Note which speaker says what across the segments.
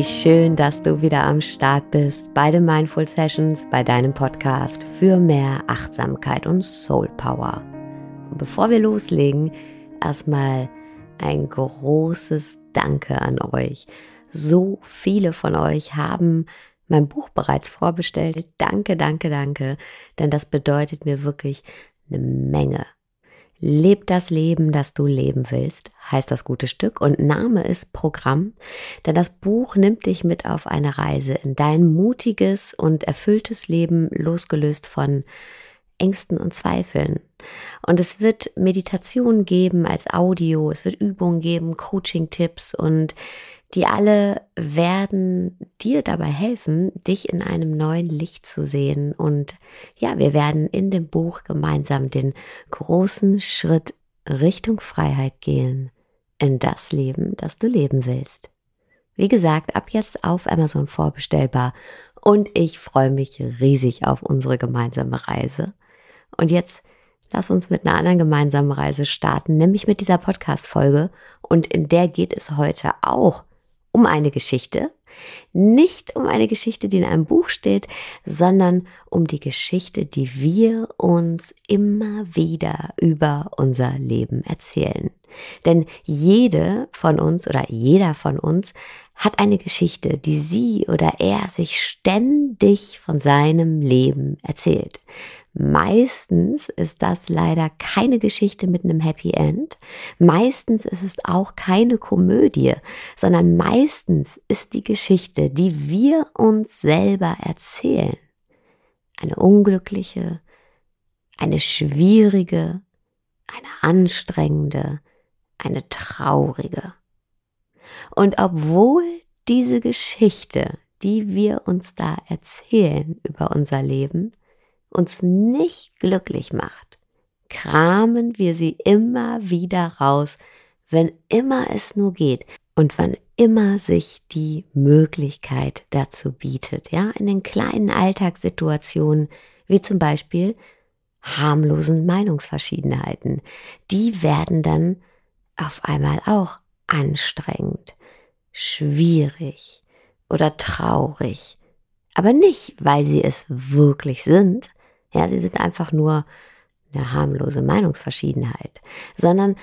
Speaker 1: Wie schön, dass du wieder am Start bist bei den Mindful Sessions, bei deinem Podcast für mehr Achtsamkeit und Soul Power. Und bevor wir loslegen, erstmal ein großes Danke an euch. So viele von euch haben mein Buch bereits vorbestellt. Danke, danke, danke, denn das bedeutet mir wirklich eine Menge. Leb das Leben, das du leben willst, heißt das gute Stück und Name ist Programm, denn das Buch nimmt dich mit auf eine Reise in dein mutiges und erfülltes Leben, losgelöst von Ängsten und Zweifeln. Und es wird Meditation geben als Audio, es wird Übungen geben, Coaching-Tipps und die alle werden dir dabei helfen, dich in einem neuen Licht zu sehen. Und ja, wir werden in dem Buch gemeinsam den großen Schritt Richtung Freiheit gehen, in das Leben, das du leben willst. Wie gesagt, ab jetzt auf Amazon vorbestellbar und ich freue mich riesig auf unsere gemeinsame Reise. Und jetzt lass uns mit einer anderen gemeinsamen Reise starten, nämlich mit dieser Podcast-Folge. Und in der geht es heute auch um eine Geschichte, nicht um eine Geschichte, die in einem Buch steht, sondern um die Geschichte, die wir uns immer wieder über unser Leben erzählen. Denn jede von uns oder jeder von uns hat eine Geschichte, die sie oder er sich ständig von seinem Leben erzählt. Meistens ist das leider keine Geschichte mit einem Happy End. Meistens ist es auch keine Komödie, sondern meistens ist die Geschichte, die wir uns selber erzählen, eine unglückliche, eine schwierige, eine anstrengende, eine traurige. Und obwohl diese Geschichte, die wir uns da erzählen über unser Leben, uns nicht glücklich macht, kramen wir sie immer wieder raus, wenn immer es nur geht und wann immer sich die Möglichkeit dazu bietet, ja, in den kleinen Alltagssituationen, wie zum Beispiel harmlosen Meinungsverschiedenheiten, die werden dann auf einmal auch anstrengend, schwierig oder traurig. Aber nicht, weil sie es wirklich sind, ja, sie sind einfach nur eine harmlose Meinungsverschiedenheit, sondern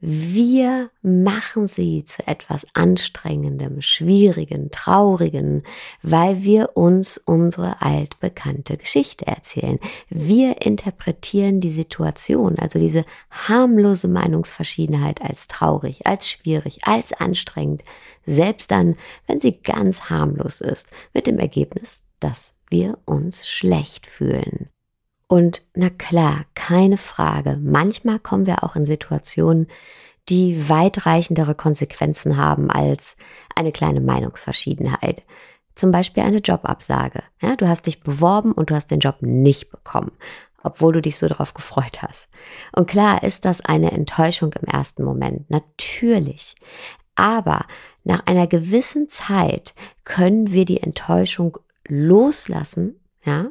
Speaker 1: wir machen sie zu etwas Anstrengendem, Schwierigen, Traurigen, weil wir uns unsere altbekannte Geschichte erzählen. Wir interpretieren die Situation, also diese harmlose Meinungsverschiedenheit als traurig, als schwierig, als anstrengend, selbst dann, wenn sie ganz harmlos ist, mit dem Ergebnis, dass wir uns schlecht fühlen. Und na klar, keine Frage, manchmal kommen wir auch in Situationen, die weitreichendere Konsequenzen haben als eine kleine Meinungsverschiedenheit. Zum Beispiel eine Jobabsage. Ja, du hast dich beworben und du hast den Job nicht bekommen, obwohl du dich so darauf gefreut hast. Und klar ist das eine Enttäuschung im ersten Moment, natürlich. Aber nach einer gewissen Zeit können wir die Enttäuschung loslassen ja,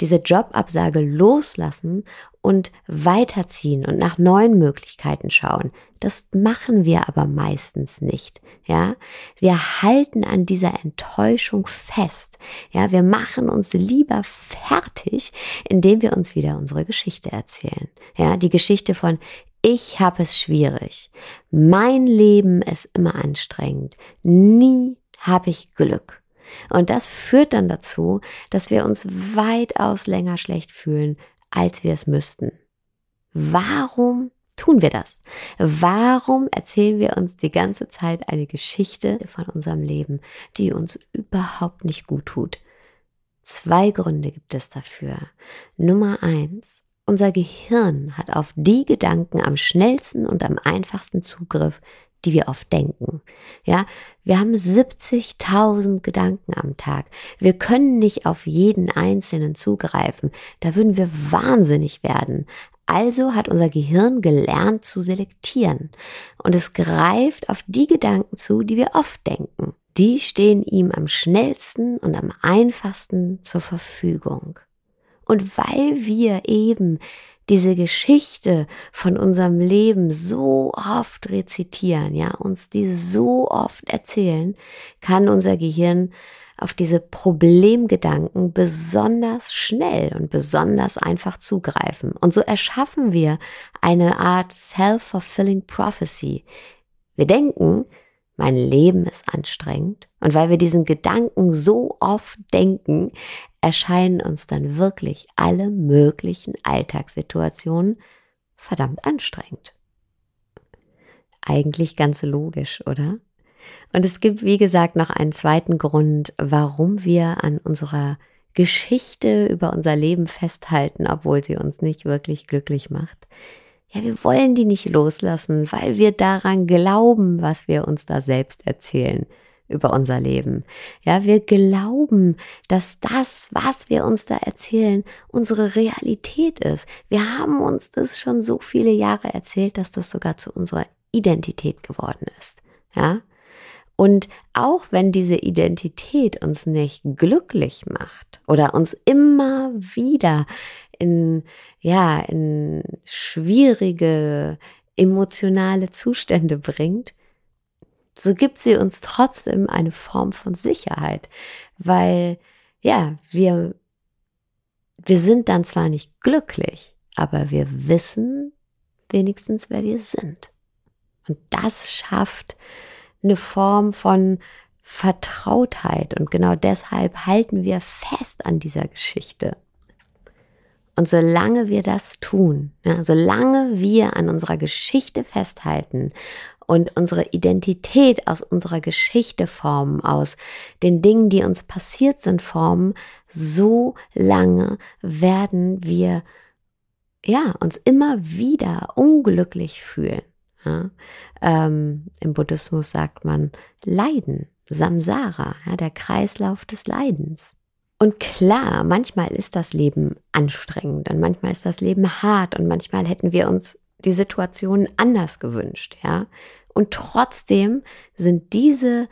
Speaker 1: diese Jobabsage loslassen und weiterziehen und nach neuen Möglichkeiten schauen. Das machen wir aber meistens nicht. Ja, wir halten an dieser Enttäuschung fest. Ja, wir machen uns lieber fertig, indem wir uns wieder unsere Geschichte erzählen. Ja, die Geschichte von ich habe es schwierig. Mein Leben ist immer anstrengend. Nie habe ich Glück. Und das führt dann dazu, dass wir uns weitaus länger schlecht fühlen, als wir es müssten. Warum tun wir das? Warum erzählen wir uns die ganze Zeit eine Geschichte von unserem Leben, die uns überhaupt nicht gut tut? Zwei Gründe gibt es dafür. Nummer eins, unser Gehirn hat auf die Gedanken am schnellsten und am einfachsten Zugriff, die wir oft denken. Ja, wir haben 70.000 Gedanken am Tag. Wir können nicht auf jeden einzelnen zugreifen. Da würden wir wahnsinnig werden. Also hat unser Gehirn gelernt zu selektieren. Und es greift auf die Gedanken zu, die wir oft denken. Die stehen ihm am schnellsten und am einfachsten zur Verfügung. Und weil wir eben diese Geschichte von unserem Leben so oft rezitieren, ja, uns die so oft erzählen, kann unser Gehirn auf diese Problemgedanken besonders schnell und besonders einfach zugreifen. Und so erschaffen wir eine Art self-fulfilling prophecy. Wir denken, mein Leben ist anstrengend. Und weil wir diesen Gedanken so oft denken, erscheinen uns dann wirklich alle möglichen Alltagssituationen verdammt anstrengend. Eigentlich ganz logisch, oder? Und es gibt, wie gesagt, noch einen zweiten Grund, warum wir an unserer Geschichte über unser Leben festhalten, obwohl sie uns nicht wirklich glücklich macht. Ja, wir wollen die nicht loslassen, weil wir daran glauben, was wir uns da selbst erzählen über unser Leben. Ja, wir glauben, dass das, was wir uns da erzählen, unsere Realität ist. Wir haben uns das schon so viele Jahre erzählt, dass das sogar zu unserer Identität geworden ist. Ja, und auch wenn diese Identität uns nicht glücklich macht oder uns immer wieder in, ja, in schwierige emotionale Zustände bringt, so gibt sie uns trotzdem eine Form von Sicherheit, weil, ja, wir, wir sind dann zwar nicht glücklich, aber wir wissen wenigstens, wer wir sind. Und das schafft eine Form von Vertrautheit und genau deshalb halten wir fest an dieser Geschichte. Und solange wir das tun, ja, solange wir an unserer Geschichte festhalten und unsere Identität aus unserer Geschichte formen, aus den Dingen, die uns passiert sind, formen, so lange werden wir ja uns immer wieder unglücklich fühlen. Ja? Ähm, Im Buddhismus sagt man Leiden, Samsara, ja, der Kreislauf des Leidens. Und klar, manchmal ist das Leben anstrengend und manchmal ist das Leben hart und manchmal hätten wir uns die Situation anders gewünscht, ja. Und trotzdem sind diese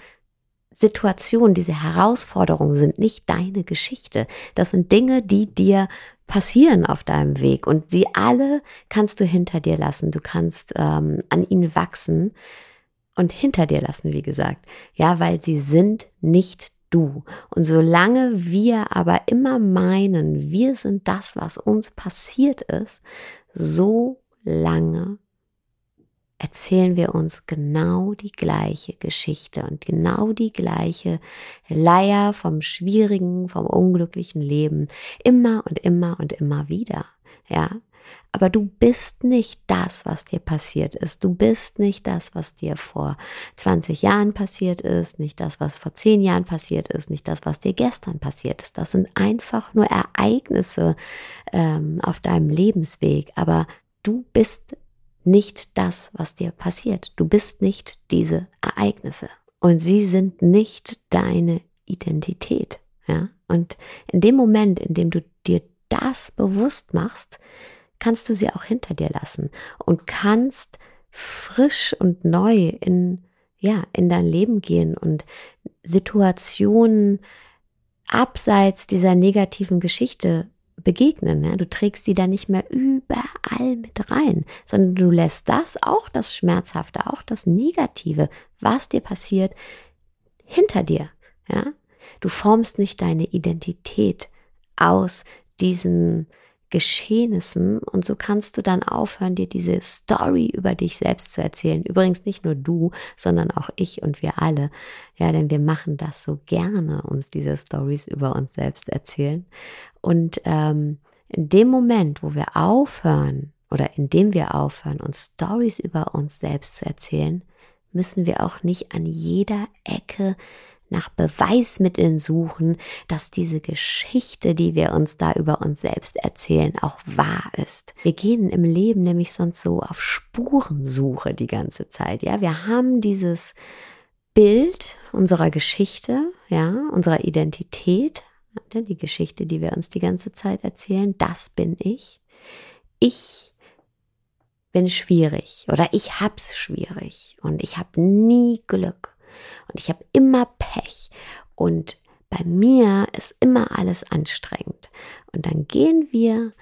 Speaker 1: Situationen, diese Herausforderungen sind nicht deine Geschichte. Das sind Dinge, die dir passieren auf deinem Weg und sie alle kannst du hinter dir lassen. Du kannst ähm, an ihnen wachsen und hinter dir lassen, wie gesagt. Ja, weil sie sind nicht du. Und solange wir aber immer meinen, wir sind das, was uns passiert ist, so lange erzählen wir uns genau die gleiche Geschichte und genau die gleiche Leier vom schwierigen, vom unglücklichen Leben immer und immer und immer wieder. Ja, aber du bist nicht das, was dir passiert ist. Du bist nicht das, was dir vor 20 Jahren passiert ist, nicht das, was vor 10 Jahren passiert ist, nicht das, was dir gestern passiert ist. Das sind einfach nur Ereignisse ähm, auf deinem Lebensweg. Aber du bist nicht das, was dir passiert. Du bist nicht diese Ereignisse. Und sie sind nicht deine Identität. Ja? Und in dem Moment, in dem du dir das bewusst machst, kannst du sie auch hinter dir lassen und kannst frisch und neu in, ja, in dein Leben gehen und Situationen abseits dieser negativen Geschichte begegnen. Ja? Du trägst sie dann nicht mehr überall mit rein, sondern du lässt das, auch das Schmerzhafte, auch das Negative, was dir passiert, hinter dir. Ja? Du formst nicht deine Identität aus diesen Geschehnissen und so kannst du dann aufhören, dir diese Story über dich selbst zu erzählen. Übrigens nicht nur du, sondern auch ich und wir alle. Ja, denn wir machen das so gerne, uns diese Stories über uns selbst erzählen. Und ähm, in dem Moment, wo wir aufhören oder indem wir aufhören, uns Stories über uns selbst zu erzählen, müssen wir auch nicht an jeder Ecke nach Beweismitteln suchen, dass diese Geschichte, die wir uns da über uns selbst erzählen, auch wahr ist. Wir gehen im Leben nämlich sonst so auf Spurensuche die ganze Zeit. Ja, wir haben dieses Bild unserer Geschichte, ja, unserer Identität, die Geschichte, die wir uns die ganze Zeit erzählen, das bin ich. Ich bin schwierig oder ich hab's schwierig und ich habe nie Glück und ich habe immer Pech und bei mir ist immer alles anstrengend. Und dann gehen wir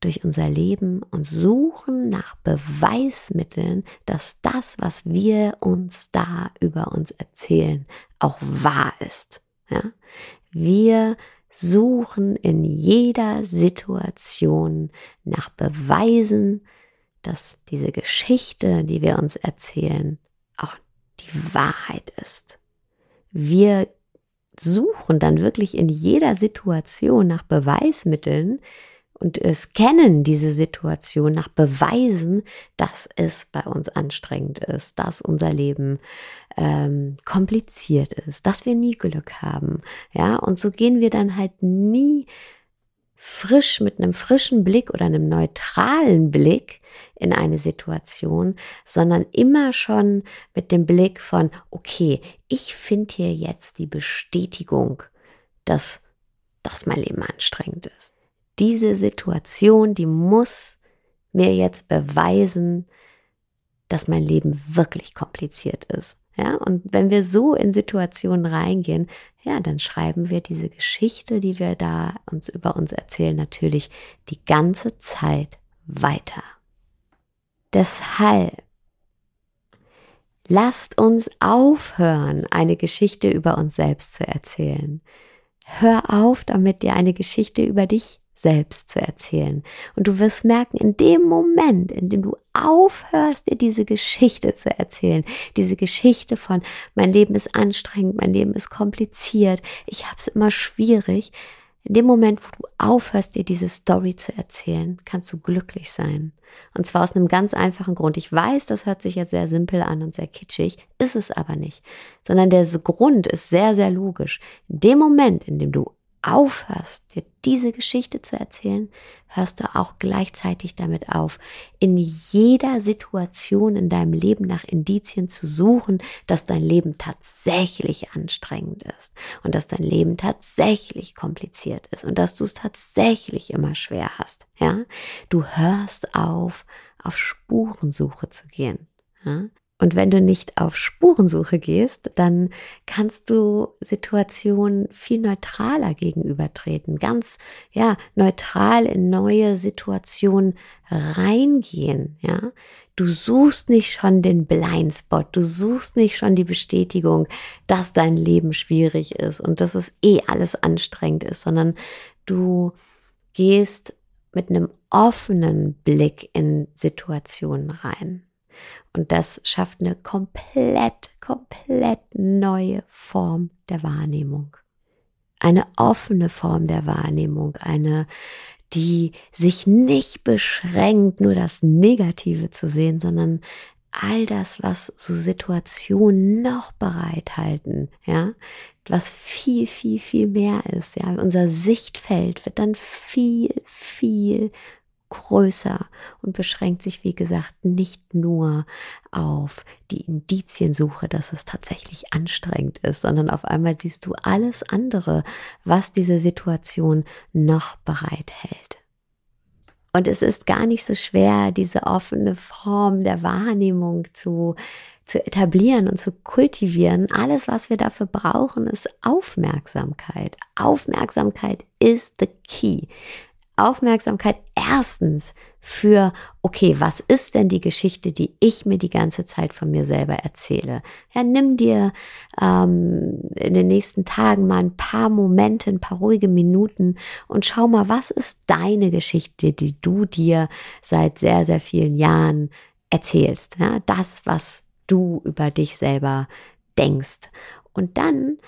Speaker 1: durch unser Leben und suchen nach Beweismitteln, dass das, was wir uns da über uns erzählen, auch wahr ist. Ja? Wir suchen in jeder Situation nach Beweisen, dass diese Geschichte, die wir uns erzählen, die Wahrheit ist. Wir suchen dann wirklich in jeder Situation nach Beweismitteln und scannen diese Situation nach Beweisen, dass es bei uns anstrengend ist, dass unser Leben ähm, kompliziert ist, dass wir nie Glück haben. Ja, und so gehen wir dann halt nie frisch mit einem frischen Blick oder einem neutralen Blick in eine Situation, sondern immer schon mit dem Blick von, okay, ich finde hier jetzt die Bestätigung, dass, dass mein Leben anstrengend ist. Diese Situation, die muss mir jetzt beweisen, dass mein Leben wirklich kompliziert ist. Ja, und wenn wir so in Situationen reingehen, ja, dann schreiben wir diese Geschichte, die wir da uns über uns erzählen, natürlich die ganze Zeit weiter. Deshalb lasst uns aufhören, eine Geschichte über uns selbst zu erzählen. Hör auf, damit dir eine Geschichte über dich selbst zu erzählen. Und du wirst merken, in dem Moment, in dem du aufhörst, dir diese Geschichte zu erzählen, diese Geschichte von, mein Leben ist anstrengend, mein Leben ist kompliziert, ich habe es immer schwierig, in dem Moment, wo du aufhörst, dir diese Story zu erzählen, kannst du glücklich sein. Und zwar aus einem ganz einfachen Grund. Ich weiß, das hört sich jetzt sehr simpel an und sehr kitschig, ist es aber nicht. Sondern der Grund ist sehr, sehr logisch. In dem Moment, in dem du aufhörst, dir diese Geschichte zu erzählen, hörst du auch gleichzeitig damit auf, in jeder Situation in deinem Leben nach Indizien zu suchen, dass dein Leben tatsächlich anstrengend ist und dass dein Leben tatsächlich kompliziert ist und dass du es tatsächlich immer schwer hast. Ja, du hörst auf, auf Spurensuche zu gehen. Ja? Und wenn du nicht auf Spurensuche gehst, dann kannst du Situationen viel neutraler gegenübertreten, ganz, ja, neutral in neue Situationen reingehen, ja. Du suchst nicht schon den Blindspot, du suchst nicht schon die Bestätigung, dass dein Leben schwierig ist und dass es eh alles anstrengend ist, sondern du gehst mit einem offenen Blick in Situationen rein. Und das schafft eine komplett, komplett neue Form der Wahrnehmung. Eine offene Form der Wahrnehmung, eine, die sich nicht beschränkt, nur das Negative zu sehen, sondern all das, was so Situationen noch bereithalten, ja, was viel, viel, viel mehr ist, ja, unser Sichtfeld wird dann viel, viel größer und beschränkt sich, wie gesagt, nicht nur auf die Indiziensuche, dass es tatsächlich anstrengend ist, sondern auf einmal siehst du alles andere, was diese Situation noch bereithält. Und es ist gar nicht so schwer, diese offene Form der Wahrnehmung zu, zu etablieren und zu kultivieren. Alles, was wir dafür brauchen, ist Aufmerksamkeit. Aufmerksamkeit ist the key. Aufmerksamkeit erstens für, okay, was ist denn die Geschichte, die ich mir die ganze Zeit von mir selber erzähle? Ja, nimm dir ähm, in den nächsten Tagen mal ein paar Momente, ein paar ruhige Minuten und schau mal, was ist deine Geschichte, die du dir seit sehr, sehr vielen Jahren erzählst? Ja, das, was du über dich selber denkst. Und dann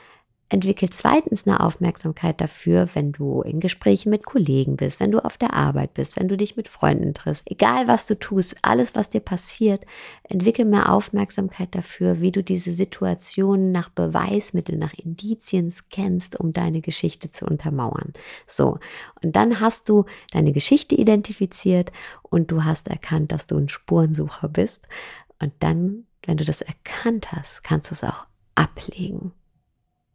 Speaker 1: Entwickel zweitens eine Aufmerksamkeit dafür, wenn du in Gesprächen mit Kollegen bist, wenn du auf der Arbeit bist, wenn du dich mit Freunden triffst. Egal was du tust, alles was dir passiert, entwickel mehr Aufmerksamkeit dafür, wie du diese Situationen nach Beweismitteln, nach Indizien scannst, um deine Geschichte zu untermauern. So. Und dann hast du deine Geschichte identifiziert und du hast erkannt, dass du ein Spurensucher bist. Und dann, wenn du das erkannt hast, kannst du es auch ablegen.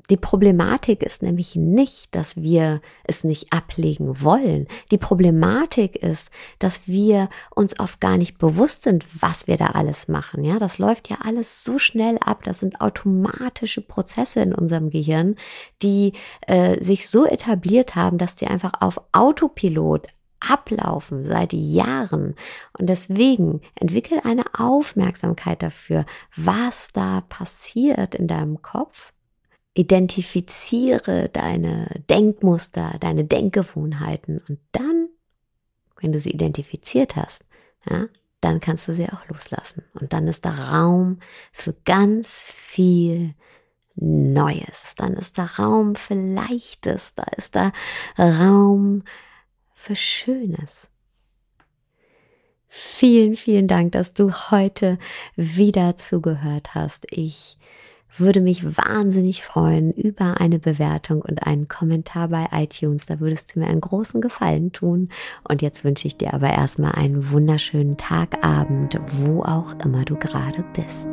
Speaker 1: Die Problematik ist nämlich nicht, dass wir es nicht ablegen wollen. Die Problematik ist, dass wir uns oft gar nicht bewusst sind, was wir da alles machen. Ja, das läuft ja alles so schnell ab. Das sind automatische Prozesse in unserem Gehirn, die äh, sich so etabliert haben, dass die einfach auf Autopilot ablaufen seit Jahren. Und deswegen entwickel eine Aufmerksamkeit dafür, was da passiert in deinem Kopf. Identifiziere deine Denkmuster, deine Denkgewohnheiten und dann, wenn du sie identifiziert hast, ja, dann kannst du sie auch loslassen. Und dann ist da Raum für ganz viel Neues. Dann ist da Raum für Leichtes. Da ist da Raum für Schönes. Vielen, vielen Dank, dass du heute wieder zugehört hast. Ich würde mich wahnsinnig freuen über eine Bewertung und einen Kommentar bei iTunes. Da würdest du mir einen großen Gefallen tun. Und jetzt wünsche ich dir aber erstmal einen wunderschönen Tagabend, wo auch immer du gerade bist.